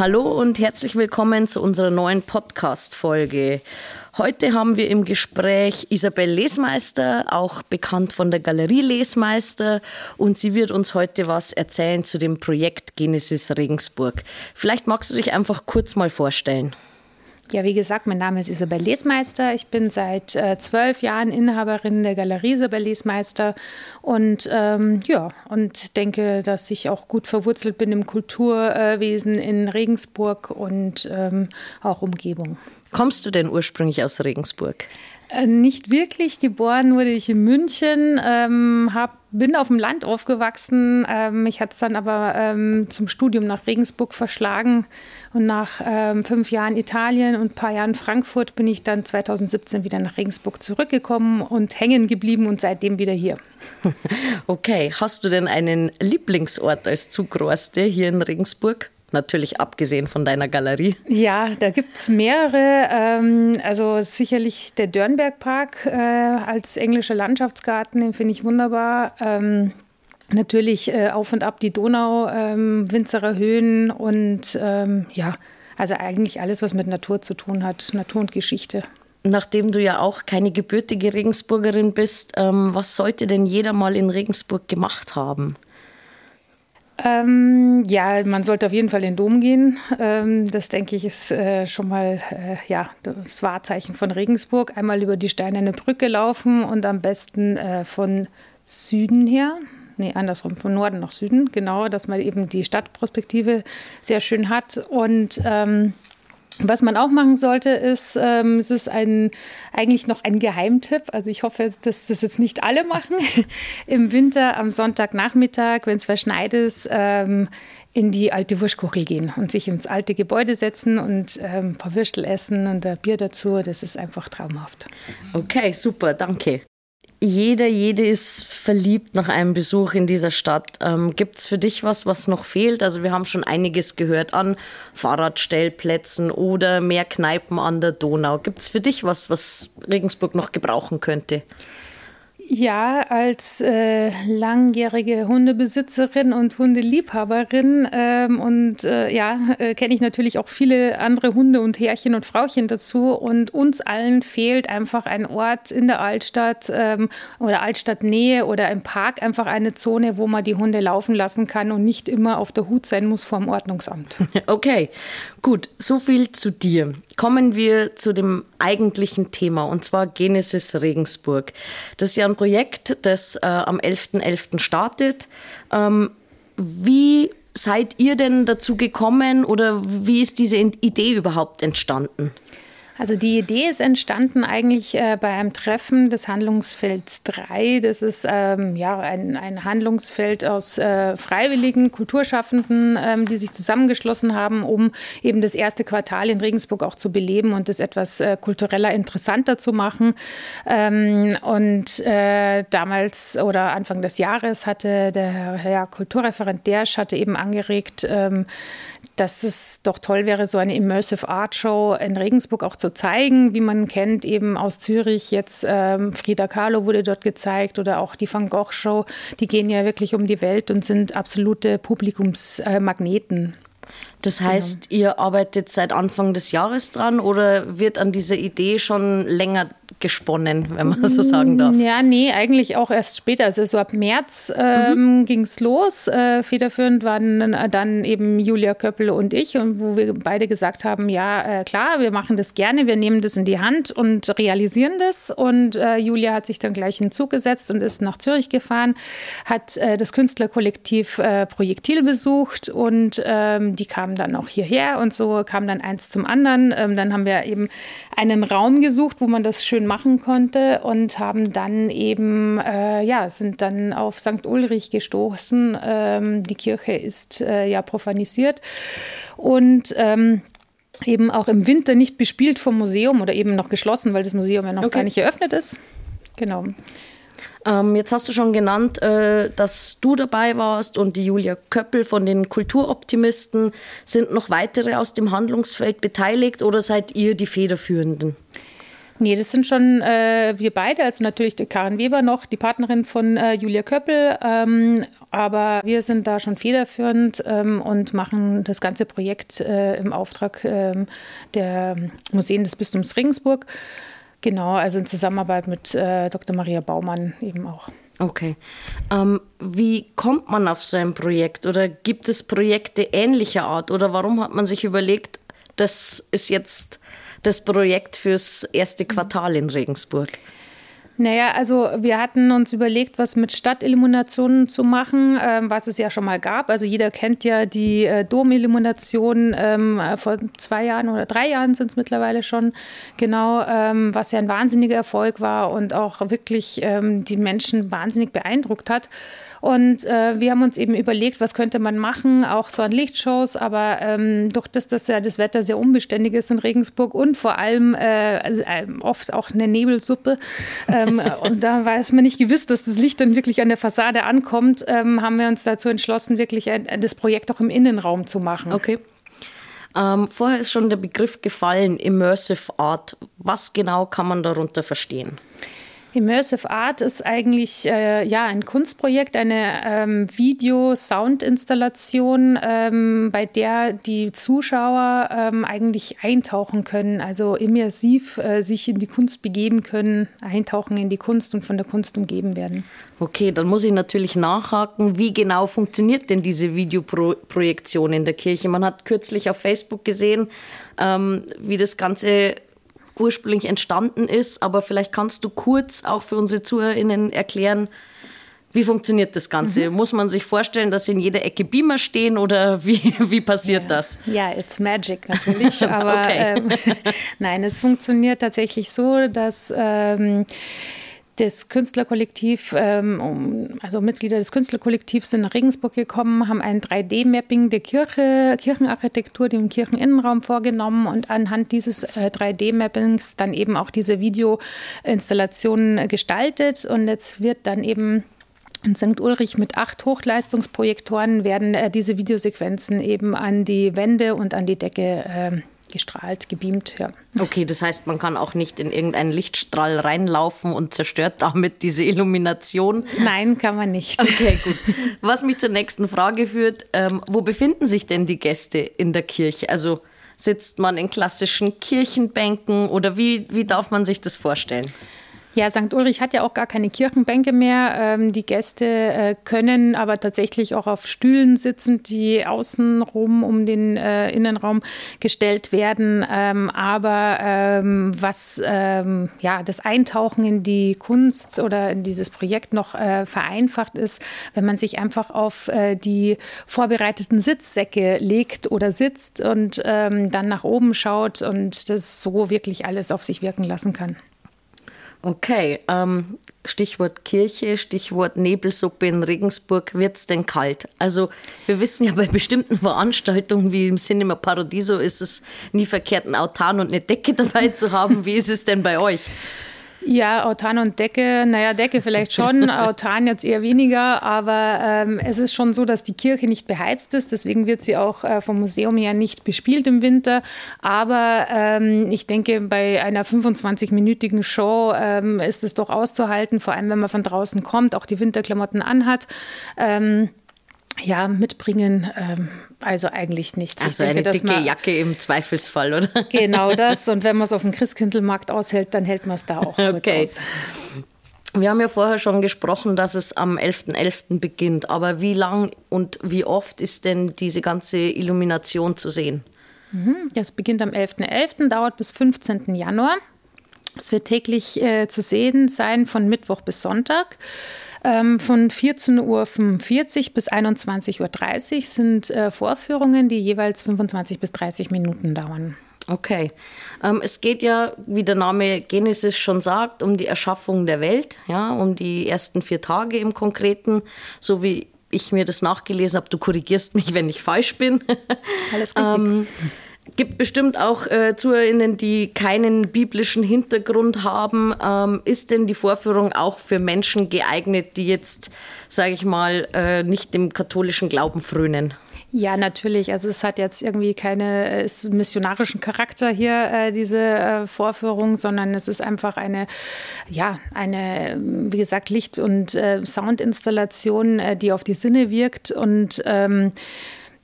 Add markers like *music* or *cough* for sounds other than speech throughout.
Hallo und herzlich willkommen zu unserer neuen Podcast-Folge. Heute haben wir im Gespräch Isabel Lesmeister, auch bekannt von der Galerie Lesmeister, und sie wird uns heute was erzählen zu dem Projekt Genesis Regensburg. Vielleicht magst du dich einfach kurz mal vorstellen. Ja, wie gesagt, mein Name ist Isabel Lesmeister. Ich bin seit äh, zwölf Jahren Inhaberin der Galerie Isabel Lesmeister und ähm, ja, und denke, dass ich auch gut verwurzelt bin im Kulturwesen in Regensburg und ähm, auch Umgebung. Kommst du denn ursprünglich aus Regensburg? Äh, nicht wirklich. Geboren wurde ich in München, ähm, hab, bin auf dem Land aufgewachsen. Ähm, mich hat es dann aber ähm, zum Studium nach Regensburg verschlagen. Und nach ähm, fünf Jahren Italien und ein paar Jahren Frankfurt bin ich dann 2017 wieder nach Regensburg zurückgekommen und hängen geblieben und seitdem wieder hier. *laughs* Okay, hast du denn einen Lieblingsort als Zugroste hier in Regensburg? Natürlich abgesehen von deiner Galerie. Ja, da gibt es mehrere. Ähm, also sicherlich der Dörnbergpark äh, als englischer Landschaftsgarten, den finde ich wunderbar. Ähm, natürlich äh, auf und ab die Donau, ähm, Winzerer Höhen und ja, also eigentlich alles, was mit Natur zu tun hat, Natur und Geschichte. Nachdem du ja auch keine gebürtige Regensburgerin bist, ähm, was sollte denn jeder mal in Regensburg gemacht haben? Ähm, ja, man sollte auf jeden Fall in den Dom gehen. Ähm, das denke ich ist äh, schon mal äh, ja, das Wahrzeichen von Regensburg. Einmal über die Steinerne Brücke laufen und am besten äh, von Süden her. Nee, andersrum, von Norden nach Süden, genau, dass man eben die Stadtperspektive sehr schön hat. Und ähm, was man auch machen sollte, ist, ähm, es ist ein, eigentlich noch ein Geheimtipp. Also ich hoffe, dass das jetzt nicht alle machen. *laughs* Im Winter am Sonntagnachmittag, wenn es verschneit ist, ähm, in die alte Wurstkuchel gehen und sich ins alte Gebäude setzen und ähm, ein paar Würstel essen und ein Bier dazu. Das ist einfach traumhaft. Okay, super, danke jeder, jede ist verliebt nach einem Besuch in dieser Stadt. Ähm, Gibt es für dich was, was noch fehlt? Also wir haben schon einiges gehört an Fahrradstellplätzen oder mehr Kneipen an der Donau. Gibt es für dich was, was Regensburg noch gebrauchen könnte? Ja, als äh, langjährige Hundebesitzerin und Hundeliebhaberin ähm, und äh, ja, äh, kenne ich natürlich auch viele andere Hunde und Herrchen und Frauchen dazu. Und uns allen fehlt einfach ein Ort in der Altstadt ähm, oder Altstadtnähe oder im Park einfach eine Zone, wo man die Hunde laufen lassen kann und nicht immer auf der Hut sein muss vom Ordnungsamt. *laughs* Okay, gut, so viel zu dir. Kommen wir zu dem eigentlichen Thema und zwar Genesis Regensburg. Das ist ja ein Projekt, das äh, am 11.11. .11. startet. Ähm, wie seid ihr denn dazu gekommen oder wie ist diese Idee überhaupt entstanden? Also die Idee ist entstanden eigentlich äh, bei einem Treffen des Handlungsfelds 3. Das ist ähm, ja ein, ein Handlungsfeld aus äh, freiwilligen Kulturschaffenden, ähm, die sich zusammengeschlossen haben, um eben das erste Quartal in Regensburg auch zu beleben und das etwas äh, kultureller interessanter zu machen. Ähm, und äh, damals oder Anfang des Jahres hatte der Herr Kulturreferent Dersch hatte eben angeregt, ähm, dass es doch toll wäre, so eine Immersive Art Show in Regensburg auch zu zeigen, wie man kennt, eben aus Zürich. Jetzt ähm, Frida Kahlo wurde dort gezeigt oder auch die Van Gogh Show. Die gehen ja wirklich um die Welt und sind absolute Publikumsmagneten. Äh, das genau. heißt, genau. ihr arbeitet seit Anfang des Jahres dran oder wird an dieser Idee schon länger gesponnen, wenn man so sagen darf? Ja, nee, eigentlich auch erst später. Also so ab März ähm, mhm. ging es los. Äh, federführend waren dann eben Julia Köppel und ich, und wo wir beide gesagt haben, ja, äh, klar, wir machen das gerne, wir nehmen das in die Hand und realisieren das. Und äh, Julia hat sich dann gleich in den Zug gesetzt und ist nach Zürich gefahren, hat äh, das Künstlerkollektiv äh, Projektil besucht und ähm, die kamen dann auch hierher und so kam dann eins zum anderen. Ähm, dann haben wir eben einen Raum gesucht, wo man das schön machen konnte und haben dann eben, äh, ja, sind dann auf St. Ulrich gestoßen. Ähm, die Kirche ist äh, ja profanisiert und ähm, eben auch im Winter nicht bespielt vom Museum oder eben noch geschlossen, weil das Museum ja noch okay. gar nicht eröffnet ist. Genau. Ähm, jetzt hast du schon genannt, äh, dass du dabei warst und die Julia Köppel von den Kulturoptimisten. Sind noch weitere aus dem Handlungsfeld beteiligt oder seid ihr die Federführenden? Nee, das sind schon äh, wir beide, also natürlich Karin Weber noch, die Partnerin von äh, Julia Köppel. Ähm, aber wir sind da schon federführend ähm, und machen das ganze Projekt äh, im Auftrag ähm, der Museen des Bistums Regensburg. Genau, also in Zusammenarbeit mit äh, Dr. Maria Baumann eben auch. Okay. Ähm, wie kommt man auf so ein Projekt? Oder gibt es Projekte ähnlicher Art? Oder warum hat man sich überlegt, das ist jetzt das Projekt fürs erste Quartal in Regensburg? Naja, also wir hatten uns überlegt, was mit Stadtilluminationen zu machen, ähm, was es ja schon mal gab. Also jeder kennt ja die äh, Domillumination ähm, vor zwei Jahren oder drei Jahren sind es mittlerweile schon, genau, ähm, was ja ein wahnsinniger Erfolg war und auch wirklich ähm, die Menschen wahnsinnig beeindruckt hat. Und äh, wir haben uns eben überlegt, was könnte man machen, auch so an Lichtshows, aber ähm, durch das, dass ja das Wetter sehr unbeständig ist in Regensburg und vor allem äh, äh oft auch eine Nebelsuppe, ähm, und da weiß man nicht gewiss, dass das Licht dann wirklich an der Fassade ankommt, ähm, haben wir uns dazu entschlossen, wirklich ein, das Projekt auch im Innenraum zu machen. Okay. Ähm, vorher ist schon der Begriff gefallen, Immersive Art. Was genau kann man darunter verstehen? Immersive Art ist eigentlich äh, ja ein Kunstprojekt, eine ähm, Video-Sound-Installation, ähm, bei der die Zuschauer ähm, eigentlich eintauchen können, also immersiv äh, sich in die Kunst begeben können, eintauchen in die Kunst und von der Kunst umgeben werden. Okay, dann muss ich natürlich nachhaken, wie genau funktioniert denn diese Videoprojektion in der Kirche? Man hat kürzlich auf Facebook gesehen, ähm, wie das Ganze ursprünglich entstanden ist. Aber vielleicht kannst du kurz auch für unsere ZuhörerInnen erklären, wie funktioniert das Ganze? Mhm. Muss man sich vorstellen, dass in jeder Ecke Beamer stehen oder *laughs* wie, wie passiert ja. das? Ja, it's magic natürlich. *laughs* Aber ähm, *laughs* nein, es funktioniert tatsächlich so, dass ähm, das Künstlerkollektiv, ähm, also Mitglieder des Künstlerkollektivs sind nach Regensburg gekommen, haben ein 3D-Mapping der Kirche, Kirchenarchitektur, dem Kircheninnenraum vorgenommen und anhand dieses äh, 3D-Mappings dann eben auch diese Videoinstallationen gestaltet. Und jetzt wird dann eben in St. Ulrich mit acht Hochleistungsprojektoren werden äh, diese Videosequenzen eben an die Wände und an die Decke äh, gestrahlt, gebeamt. Ja. Okay, das heißt, man kann auch nicht in irgendeinen Lichtstrahl reinlaufen und zerstört damit diese Illumination? Nein, kann man nicht. Okay, gut. Was mich zur nächsten Frage führt, ähm, wo befinden sich denn die Gäste in der Kirche? Also sitzt man in klassischen Kirchenbänken oder wie, wie darf man sich das vorstellen? Ja, St. Ulrich hat ja auch gar keine Kirchenbänke mehr. Ähm, die Gäste äh, können aber tatsächlich auch auf Stühlen sitzen, die außenrum um den äh, Innenraum gestellt werden. Ähm, aber ähm, was ähm, ja, das Eintauchen in die Kunst oder in dieses Projekt noch äh, vereinfacht ist, wenn man sich einfach auf äh, die vorbereiteten Sitzsäcke legt oder sitzt und ähm, dann nach oben schaut und das so wirklich alles auf sich wirken lassen kann. Okay, ähm, Stichwort Kirche, Stichwort Nebelsuppe in Regensburg. Wird es denn kalt? Also wir wissen ja bei bestimmten Veranstaltungen wie im Cinema Paradiso ist es nie verkehrt, einen Autan und eine Decke *laughs* dabei zu haben. Wie ist es denn bei euch? Ja, Autan und Decke, naja, Decke vielleicht schon, *laughs* Autan jetzt eher weniger, aber ähm, es ist schon so, dass die Kirche nicht beheizt ist, deswegen wird sie auch äh, vom Museum ja nicht bespielt im Winter. Aber ähm, ich denke, bei einer 25-minütigen Show ähm, ist es doch auszuhalten, vor allem wenn man von draußen kommt, auch die Winterklamotten anhat. Ähm, ja, mitbringen. Ähm, also eigentlich nichts. Also denke, eine dicke man, Jacke im Zweifelsfall, oder? *laughs* Genau das. Und wenn man es auf dem Christkindlmarkt aushält, dann hält man es da auch okay. aus. Wir haben ja vorher schon gesprochen, dass es am 11.11. .11. beginnt. Aber wie lang und wie oft ist denn diese ganze Illumination zu sehen? Mhm. Das beginnt am 11.11., .11., dauert bis 15. Januar. Es wird täglich äh, zu sehen sein von Mittwoch bis Sonntag. Ähm, von 14.45 Uhr bis 21.30 Uhr sind äh, Vorführungen, die jeweils 25 bis 30 Minuten dauern. Okay. Ähm, es geht ja, wie der Name Genesis schon sagt, um die Erschaffung der Welt, ja, um die ersten vier Tage im Konkreten, so wie ich mir das nachgelesen habe. Du korrigierst mich, wenn ich falsch bin. Alles richtig. ähm, gibt bestimmt auch äh, ZuhörerInnen, die keinen biblischen Hintergrund haben. Ähm, ist denn die Vorführung auch für Menschen geeignet, die jetzt, sage ich mal, äh, nicht dem katholischen Glauben frönen? Ja, natürlich. Also es hat jetzt irgendwie keine missionarischen Charakter hier, äh, diese äh, Vorführung, sondern es ist einfach eine, ja, eine, wie gesagt, Licht- und äh, Soundinstallation, äh, die auf die Sinne wirkt und ähm,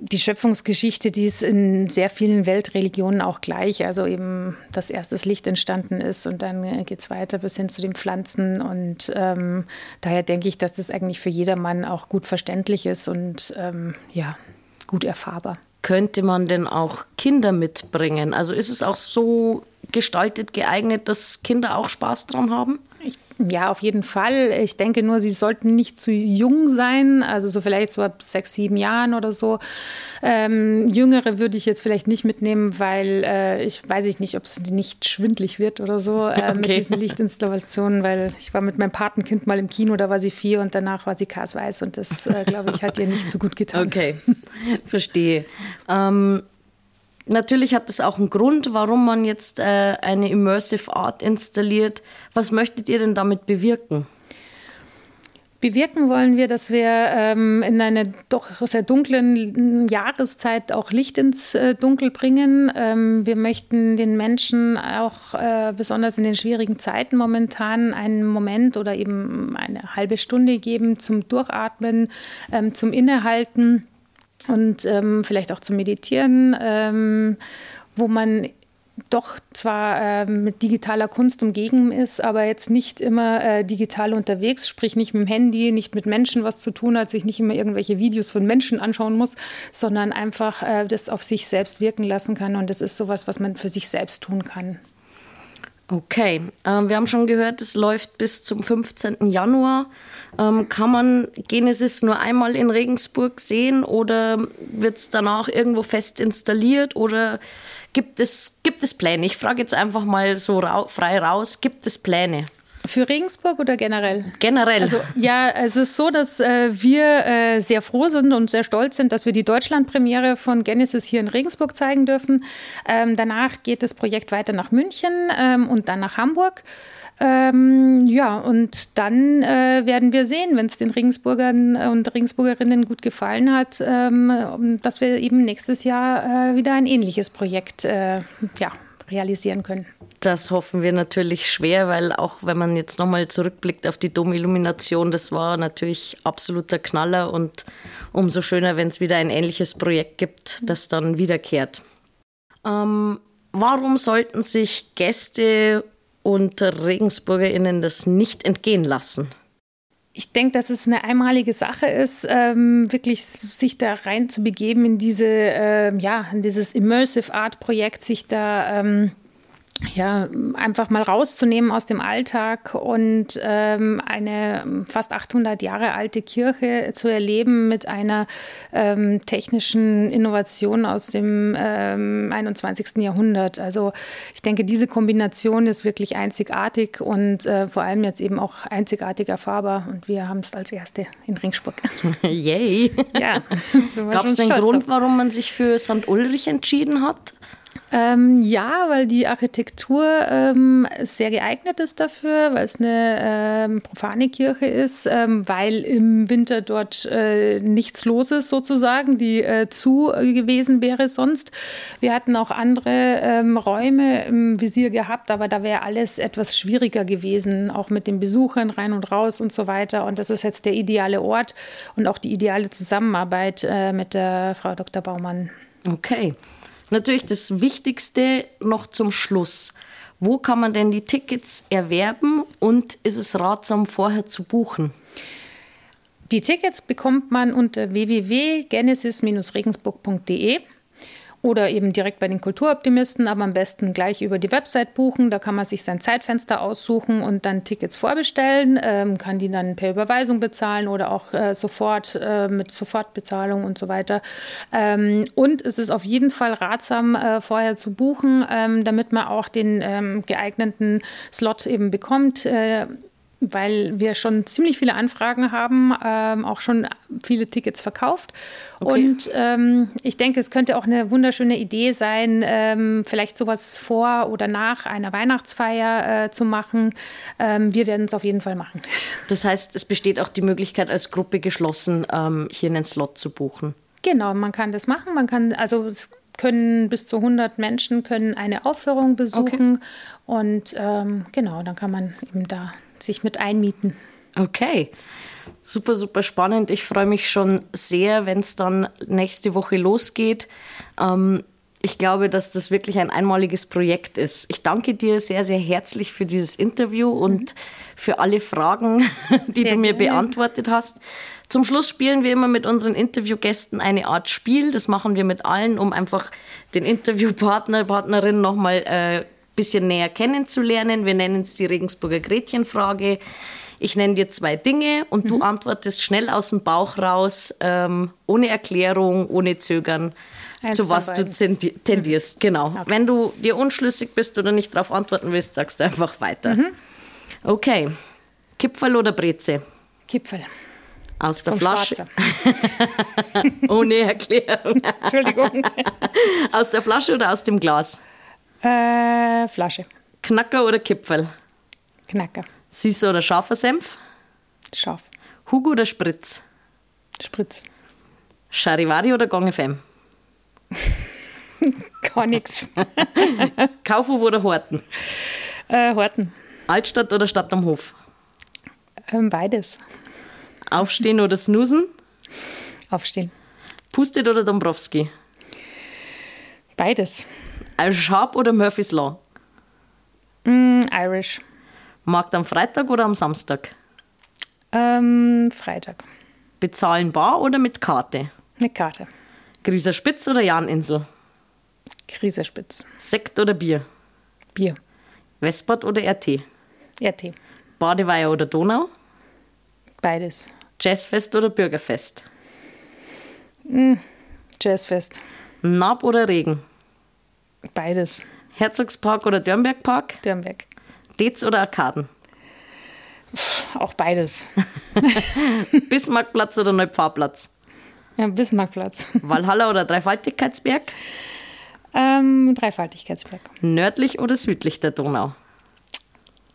die Schöpfungsgeschichte, die ist in sehr vielen Weltreligionen auch gleich. Also eben, dass erst das Licht entstanden ist und dann geht es weiter bis hin zu den Pflanzen. Und ähm, daher denke ich, dass das eigentlich für jedermann auch gut verständlich ist und ähm, ja, gut erfahrbar. Könnte man denn auch Kinder mitbringen? Also ist es auch so gestaltet, geeignet, dass Kinder auch Spaß dran haben? Ich ja, auf jeden Fall. Ich denke nur, sie sollten nicht zu jung sein, also so vielleicht so ab sechs, sieben Jahren oder so. Ähm, Jüngere würde ich jetzt vielleicht nicht mitnehmen, weil äh, ich weiß ich nicht, ob es nicht schwindlig wird oder so *laughs* äh, okay. mit diesen Lichtinstallationen, weil ich war mit meinem Patenkind mal im Kino, da war sie vier und danach war sie kasweiß und das, äh, glaube ich, hat ihr nicht so gut getan. *laughs* Okay, verstehe. Ähm Natürlich hat es auch einen Grund, warum man jetzt äh, eine Immersive Art installiert. Was möchtet ihr denn damit bewirken? Bewirken wollen wir, dass wir ähm, in einer doch sehr dunklen Jahreszeit auch Licht ins äh, Dunkel bringen. Ähm, wir möchten den Menschen auch äh, besonders in den schwierigen Zeiten momentan einen Moment oder eben eine halbe Stunde geben zum Durchatmen, ähm, zum Innehalten und ähm, vielleicht auch zum Meditieren, ähm, wo man doch zwar äh, mit digitaler Kunst umgeben ist, aber jetzt nicht immer äh, digital unterwegs, sprich nicht mit dem Handy, nicht mit Menschen was zu tun hat, sich nicht immer irgendwelche Videos von Menschen anschauen muss, sondern einfach äh, das auf sich selbst wirken lassen kann. Und das ist sowas, was man für sich selbst tun kann. Okay, ähm, wir haben schon gehört, es läuft bis zum 15. Januar. Ähm, kann man Genesis nur einmal in Regensburg sehen oder wird es danach irgendwo fest installiert oder gibt es, gibt es Pläne? Ich frage jetzt einfach mal so ra frei raus, gibt es Pläne? Für Regensburg oder generell? Generell. Also ja, es ist so, dass äh, wir äh, sehr froh sind und sehr stolz sind, dass wir die Deutschlandpremiere von Genesis hier in Regensburg zeigen dürfen. Ähm, danach geht das Projekt weiter nach München ähm, und dann nach Hamburg. Ähm, ja, und dann äh, werden wir sehen, wenn es den Regensburgern und Regensburgerinnen gut gefallen hat, ähm, dass wir eben nächstes Jahr äh, wieder ein ähnliches Projekt äh, ja, realisieren können. Das hoffen wir natürlich schwer, weil auch wenn man jetzt nochmal zurückblickt auf die Domillumination, das war natürlich absoluter Knaller und umso schöner, wenn es wieder ein ähnliches Projekt gibt, das dann wiederkehrt. Ähm, warum sollten sich Gäste und RegensburgerInnen das nicht entgehen lassen? Ich denke, dass es eine einmalige Sache ist, ähm, wirklich sich da rein zu begeben in diese, äh, ja, in dieses Immersive Art Projekt, sich da ähm, ja, einfach mal rauszunehmen aus dem Alltag und ähm, eine fast 800 Jahre alte Kirche zu erleben mit einer ähm, technischen Innovation aus dem ähm, 21. Jahrhundert. Also ich denke, diese Kombination ist wirklich einzigartig und äh, vor allem jetzt eben auch einzigartig erfahrbar. Und wir haben es als erste in Ringsburg. *laughs* Yay! Ja, Gab es einen Grund, warum man sich für St. Ulrich entschieden hat? Ähm, ja, weil die Architektur ähm, sehr geeignet ist dafür, weil es eine ähm, profane Kirche ist, ähm, weil im Winter dort äh, nichts los ist sozusagen, die äh, zu gewesen wäre sonst. Wir hatten auch andere ähm, Räume im Visier gehabt, aber da wäre alles etwas schwieriger gewesen, auch mit den Besuchern rein und raus und so weiter. Und das ist jetzt der ideale Ort und auch die ideale Zusammenarbeit äh, mit der Frau Dr. Baumann. Okay. Natürlich das Wichtigste noch zum Schluss. Wo kann man denn die Tickets erwerben und ist es ratsam vorher zu buchen? Die Tickets bekommt man unter www.genesis-regensburg.de oder eben direkt bei den Kulturoptimisten, aber am besten gleich über die Website buchen. Da kann man sich sein Zeitfenster aussuchen und dann Tickets vorbestellen, ähm, kann die dann per Überweisung bezahlen oder auch äh, sofort äh, mit Sofortbezahlung und so weiter. Ähm, und es ist auf jeden Fall ratsam, äh, vorher zu buchen, ähm, damit man auch den ähm, geeigneten Slot eben bekommt. Weil wir schon ziemlich viele Anfragen haben, ähm, auch schon viele Tickets verkauft. Okay. Und ähm, ich denke, es könnte auch eine wunderschöne Idee sein, ähm, vielleicht sowas vor oder nach einer Weihnachtsfeier äh, zu machen. Ähm, wir werden es auf jeden Fall machen. *laughs* Das heißt, es besteht auch die Möglichkeit, als Gruppe geschlossen ähm, hier einen Slot zu buchen. Genau, man kann das machen. Man kann, also es können bis zu 100 Menschen können eine Aufführung besuchen okay. und ähm, genau, dann kann man eben da sich mit einmieten. Okay. Super, super spannend. Ich freue mich schon sehr, wenn es dann nächste Woche losgeht. Ähm, ich glaube, dass das wirklich ein einmaliges Projekt ist. Ich danke dir sehr, sehr herzlich für dieses Interview und mhm. für alle Fragen, *laughs* die sehr du mir gerne. beantwortet hast. Zum Schluss spielen wir immer mit unseren Interviewgästen eine Art Spiel. Das machen wir mit allen, um einfach den Interviewpartner, Partnerin nochmal äh, bisschen näher kennenzulernen. Wir nennen es die Regensburger Gretchenfrage. Ich nenne dir zwei Dinge und mhm. du antwortest schnell aus dem Bauch raus, ähm, ohne Erklärung, ohne Zögern, Eins zu was du tendierst. Mhm. Genau. Okay. Wenn du dir unschlüssig bist oder nicht darauf antworten willst, sagst du einfach weiter. Mhm. Okay. Kipferl oder Breze? Kipferl. Aus der Vom Flasche. *laughs* ohne Erklärung. *laughs* Entschuldigung. aus der Flasche oder aus dem Glas? Äh, Flasche. Knacker oder Kipferl? Knacker. Süßer oder scharfer Senf? Scharf. Hugo oder Spritz? Spritz. Charivari oder Gong FM? *laughs* Gar nichts. *laughs* Kaufhof oder Horten? Äh, Horten. Altstadt oder Stadt am Hof? Ähm, beides. Aufstehen oder snoosen? Aufstehen. Pustet oder Dombrowski? Beides. Irish Sharp oder Murphy's Law? Mm, Irish. Markt am Freitag oder am Samstag? Ähm, Freitag. Bezahlen bar oder mit Karte? Mit Karte. Grieser Spitz oder Janinsel? Grieser Spitz. Sekt oder Bier? Bier. Westbad oder RT? RT. Badeweiher oder Donau? Beides. Jazzfest oder Bürgerfest? Mm, Jazzfest. Nab oder Regen? Beides. Herzogspark oder Dörnbergpark? Dörnberg. Dez oder Arkaden? Auch beides. *laughs* Bismarckplatz oder Neupfarrplatz? Ja, Bismarckplatz. *laughs* Walhalla oder Dreifaltigkeitsberg? Ähm, Dreifaltigkeitsberg. Nördlich oder südlich der Donau?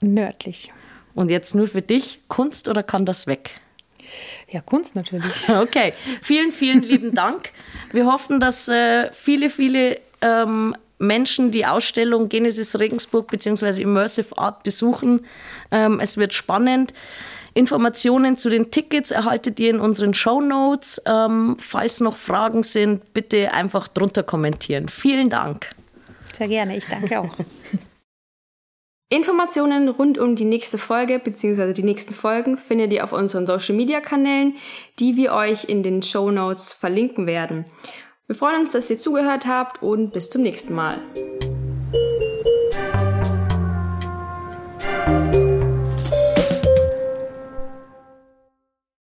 Nördlich. Und jetzt nur für dich, Kunst oder kann das weg? Ja, Kunst natürlich. *laughs* Okay, vielen, vielen lieben Dank. Wir hoffen, dass äh, viele, viele ähm, Menschen die Ausstellung Genesis Regensburg bzw. Immersive Art besuchen. Ähm, es wird spannend. Informationen zu den Tickets erhaltet ihr in unseren Show Notes. Ähm, falls noch Fragen sind, bitte einfach drunter kommentieren. Vielen Dank. Sehr gerne, ich danke auch. *laughs* Informationen rund um die nächste Folge bzw. die nächsten Folgen findet ihr auf unseren Social Media Kanälen, die wir euch in den Show Notes verlinken werden. Wir freuen uns, dass ihr zugehört habt und bis zum nächsten Mal.